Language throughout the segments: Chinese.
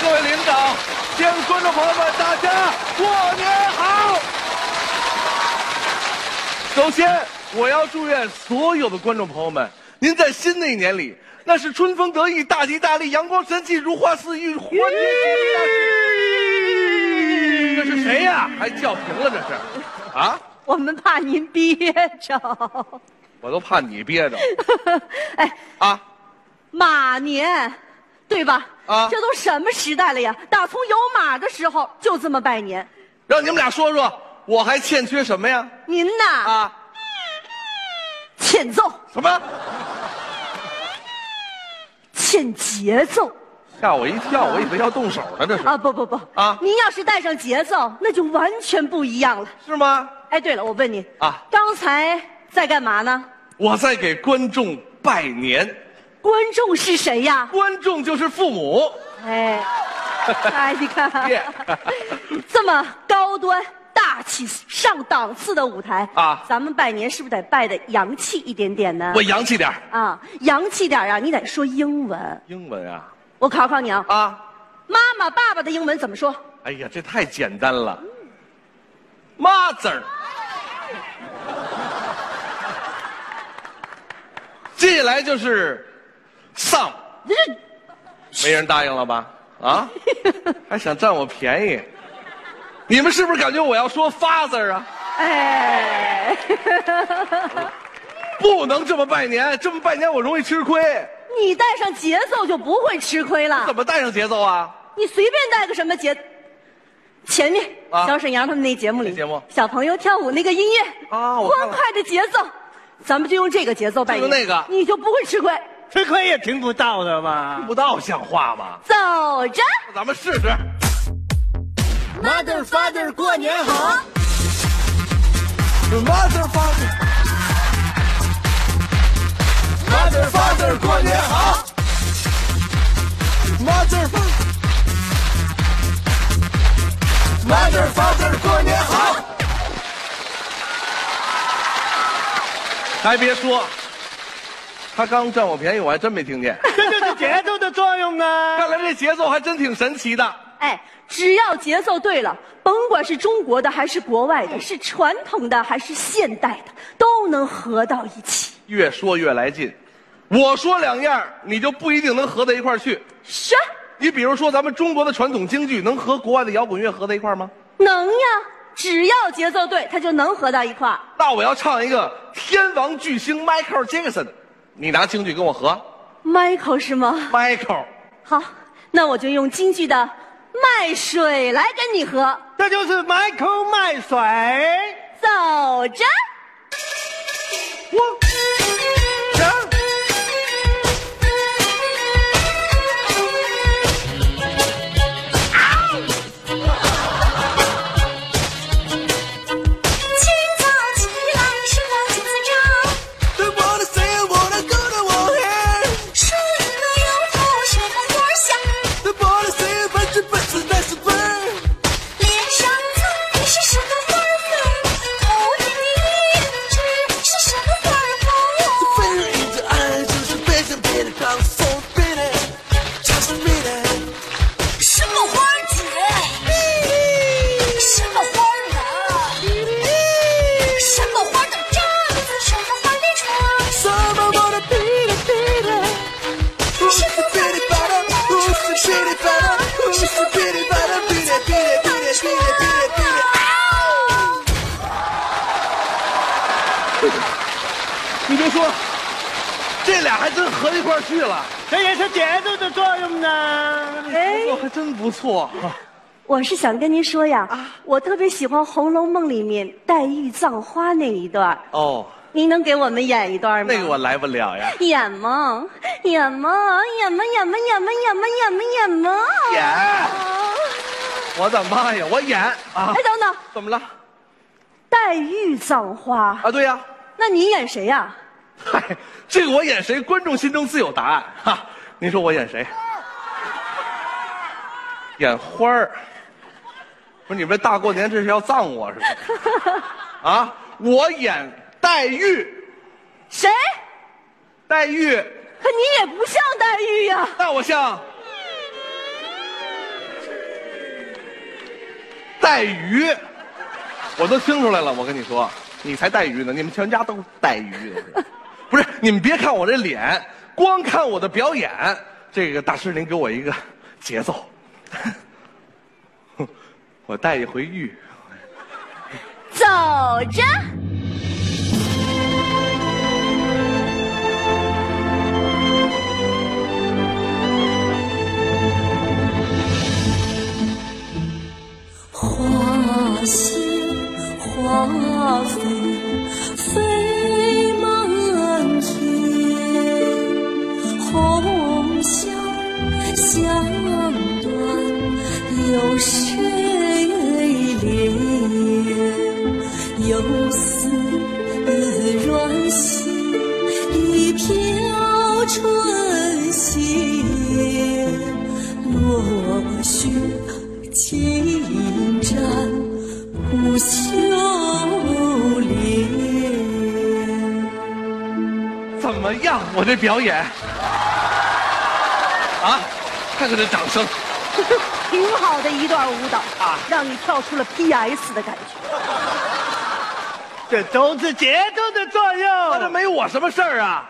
各位领导，亲爱的观众朋友们，大家过年好！首先，我要祝愿所有的观众朋友们，您在新的一年里，那是春风得意、大吉大利、阳光神气、如花似玉、欢天喜地！这是谁呀？还叫停了？这是啊？我们怕您憋着。我都怕你憋着哎，啊！马年，对吧？啊这都什么时代了呀？打从有马的时候就这么拜年。让你们俩说说，我还欠缺什么呀？您呐，啊？欠揍，什么？欠节奏吓我一跳，我以为要动手呢，这是啊！不不不啊您要是带上节奏，那就完全不一样了。是吗？哎，对了，我问你啊刚才在干嘛呢？我在给观众拜年，观众是谁呀？观众就是父母。哎，哎，你看耶，这么高端、大气、上档次的舞台啊咱们拜年是不是得拜的洋气一点点呢我？洋气点儿啊，洋气点儿啊，你得说英文。英文啊我考考你啊，啊！妈妈、爸爸的英文怎么说？哎呀，这太简单了。Mother，接下来就是 son，没人答应了吧？啊，还想占我便宜？你们是不是感觉我要说 father 啊？哎，不能这么拜年，这么拜年我容易吃亏。你带上节奏就不会吃亏了怎。么带上节奏啊？你随便带个什么节，前面、啊小沈阳他们那节目里，那节目小朋友跳舞那个音乐啊欢快的节奏，咱们就用这个节奏拜年，就用那个你就不会吃亏。吃亏也听不到的吧？听。不到像话吗？走着，咱们试试。Mother Father 过年好 Mother father。Mother father 过年好，Mother father。Mother father 过年好。还别说，他刚占我便宜，我还真没听见。这就是节奏的作用啊。看来这节奏还真挺神奇的。哎，只要节奏对了，甭管是中国的还是国外的，是传统的还是现代的，都能合到一起。越说越来劲，我说两样，你就不一定能合在一块儿去。是，你比如说，咱们中国的传统京剧能和国外的摇滚乐合在一块儿吗？能呀，只要节奏对，它就能合到一块儿。那我要唱一个天王巨星 Michael Jackson，你拿京剧跟我合 Michael 是吗？，Michael。好，那我就用京剧的《卖水》来跟你合。这就是 Michael 卖水。走着，我你别说，这俩还真合一块去了，这也是节奏的作用呢。哎，作还真不错。我是想跟您说呀，啊、我特别喜欢《红楼梦》里面黛玉葬花那一段。哦。您能给我们演一段吗？那个我来不了呀。演吗？演吗？演吗？演吗？演吗？演吗？演吗？演吗？演！我的妈呀！我演啊！哎，等等，怎么了？黛玉葬花，啊，对呀、那你演谁呀？嗨，这个我演谁，观众心中自有答案哈。您说我演谁？演花儿。不是你们这大过年这是要葬我是吧？啊，我演黛玉，谁？黛玉，可你也不像黛玉呀。那我像黛鱼，我都听出来了。我跟你说，你才带鱼呢，你们全家都带鱼。不是，你们别看我这脸，光看我的表演，这个大师您给我一个节奏，我带一回玉。走着。红消香断有谁怜？游丝软心一飘春歇，落雪轻沾不羞脸。怎么样，我这表演？啊，看看这掌声。挺好的一段舞蹈啊让你跳出了 PS 的感觉。这都是节奏的作用那这。没我什么事儿啊。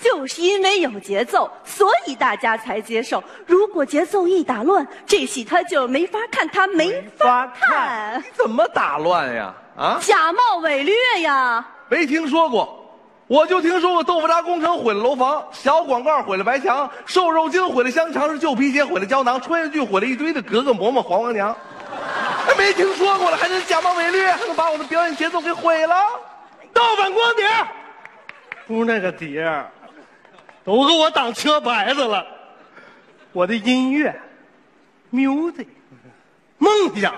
就是因为有节奏，所以大家才接受。如果节奏一打乱，这戏他就没法看，他没法看。怎么打乱呀？啊，假冒伪劣呀！没听说过。我就听说过豆腐渣工程毁了楼房，小广告毁了白墙，瘦肉精毁了香肠，是旧皮鞋毁了胶囊，穿越剧毁了一堆的格格嬷嬷黄黄娘。还没听说过了，还能假冒伪劣，还能把我的表演节奏给毁了？盗版光碟，不是那个碟，都给我当车牌子了。我的音乐、music、梦想，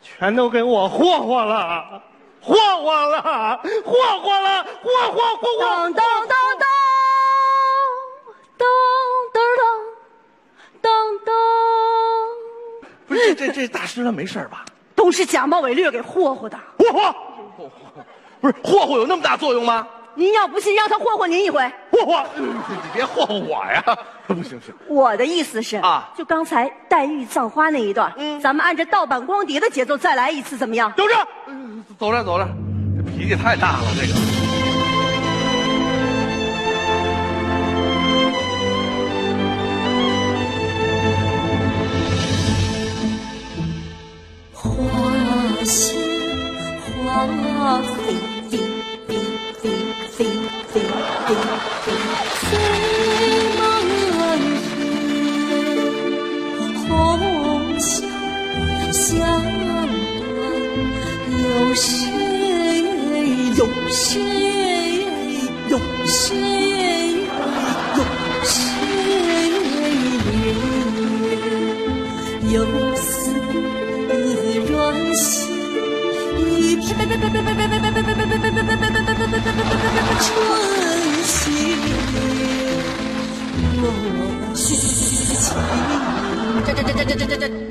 全都给我霍霍了，霍霍了，霍霍了，霍霍霍霍当。当当当，当当当，当当，不是这这这大师他没事儿吧？都是假冒伪劣给霍霍的。霍霍不是霍霍有那么大作用吗？您要不信，让他霍霍您一回。霍霍，你别霍霍我呀！不行不行，我的意思是啊就刚才黛玉葬花那一段，嗯咱们按照盗版光碟的节奏再来一次，怎么样？走着。走着走着，这脾气太大了，这个。花谢花飞飞飞飞飞飞飞谁？谁？谁？游丝软系，春。这这这这这这这。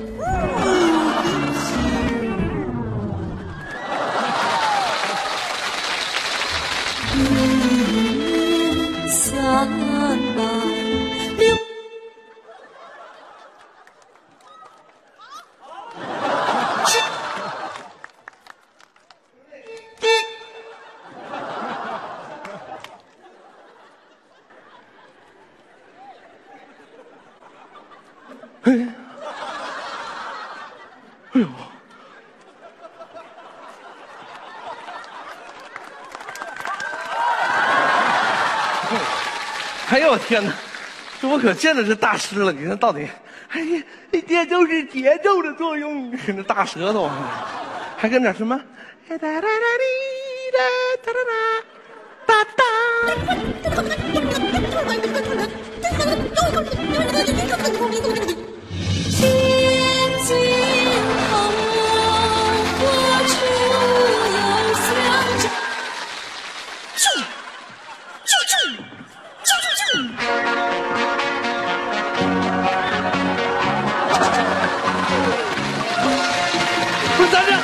哎呦 哎呦我天哪，这我可见着这大师了！你看到底，哎呀，这就是节奏的作用。那大舌头，还跟点什么？哒哒哒哒哒哒哒哒哒。不是这。